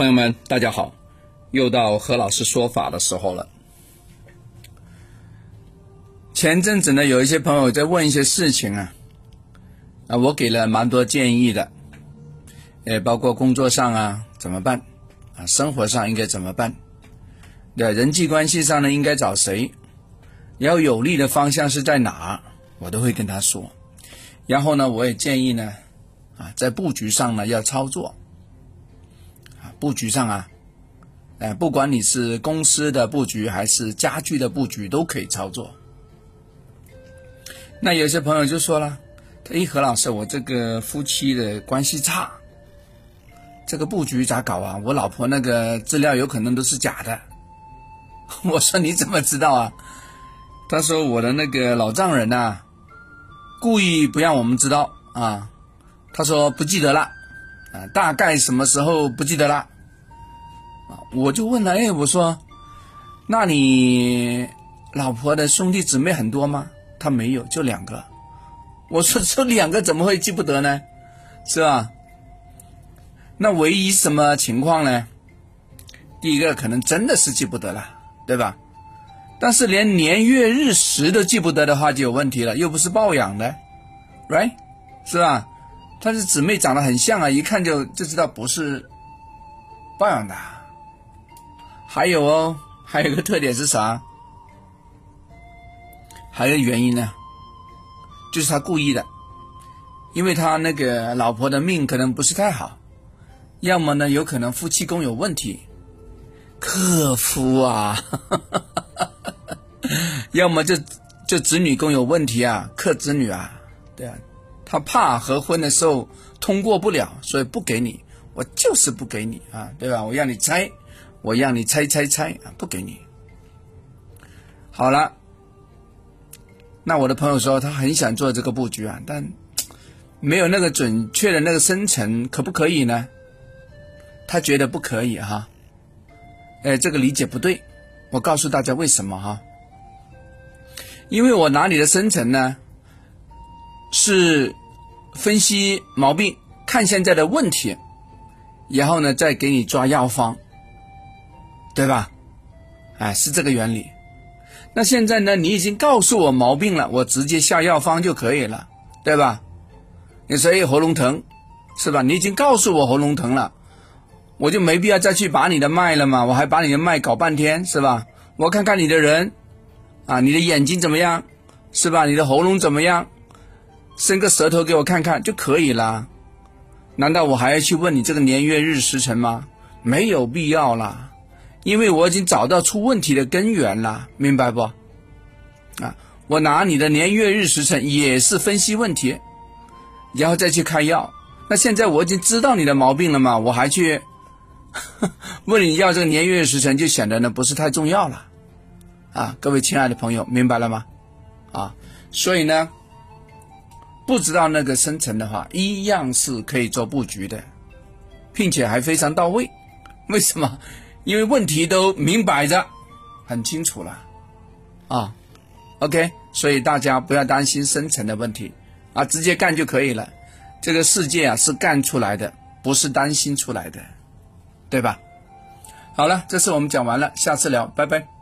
朋友们，大家好，又到何老师说法的时候了。前阵子呢，有一些朋友在问一些事情啊，啊，我给了蛮多建议的，呃，包括工作上啊怎么办，啊，生活上应该怎么办，对，人际关系上呢应该找谁，要有利的方向是在哪，我都会跟他说。然后呢，我也建议呢，啊，在布局上呢要操作。布局上啊，哎，不管你是公司的布局还是家具的布局，都可以操作。那有些朋友就说了：“他一何老师，我这个夫妻的关系差，这个布局咋搞啊？我老婆那个资料有可能都是假的。”我说：“你怎么知道啊？”他说：“我的那个老丈人呐，故意不让我们知道啊。”他说：“不记得了。”啊，大概什么时候不记得了？啊，我就问了，哎，我说，那你老婆的兄弟姊妹很多吗？他没有，就两个。我说 这两个怎么会记不得呢？是吧？那唯一什么情况呢？第一个可能真的是记不得了，对吧？但是连年月日时都记不得的话就有问题了，又不是抱养的，right？是吧？但是姊妹长得很像啊，一看就就知道不是抱养的。还有哦，还有个特点是啥？还有原因呢，就是他故意的，因为他那个老婆的命可能不是太好，要么呢有可能夫妻宫有问题，克夫啊，要么就就子女宫有问题啊，克子女啊，对啊。他怕合婚的时候通过不了，所以不给你。我就是不给你啊，对吧？我让你猜，我让你猜猜猜啊，不给你。好了，那我的朋友说他很想做这个布局啊，但没有那个准确的那个生辰，可不可以呢？他觉得不可以哈。哎，这个理解不对。我告诉大家为什么哈？因为我拿你的生辰呢，是。分析毛病，看现在的问题，然后呢，再给你抓药方，对吧？哎，是这个原理。那现在呢，你已经告诉我毛病了，我直接下药方就可以了，对吧？你说哎，喉咙疼，是吧？你已经告诉我喉咙疼了，我就没必要再去把你的脉了嘛？我还把你的脉搞半天，是吧？我看看你的人，啊，你的眼睛怎么样，是吧？你的喉咙怎么样？伸个舌头给我看看就可以了，难道我还要去问你这个年月日时辰吗？没有必要啦，因为我已经找到出问题的根源了，明白不？啊，我拿你的年月日时辰也是分析问题，然后再去开药。那现在我已经知道你的毛病了嘛，我还去 问你要这个年月日时辰，就显得呢不是太重要了。啊，各位亲爱的朋友，明白了吗？啊，所以呢。不知道那个生成的话，一样是可以做布局的，并且还非常到位。为什么？因为问题都明摆着，很清楚了啊。OK，所以大家不要担心生成的问题啊，直接干就可以了。这个世界啊是干出来的，不是担心出来的，对吧？好了，这次我们讲完了，下次聊，拜拜。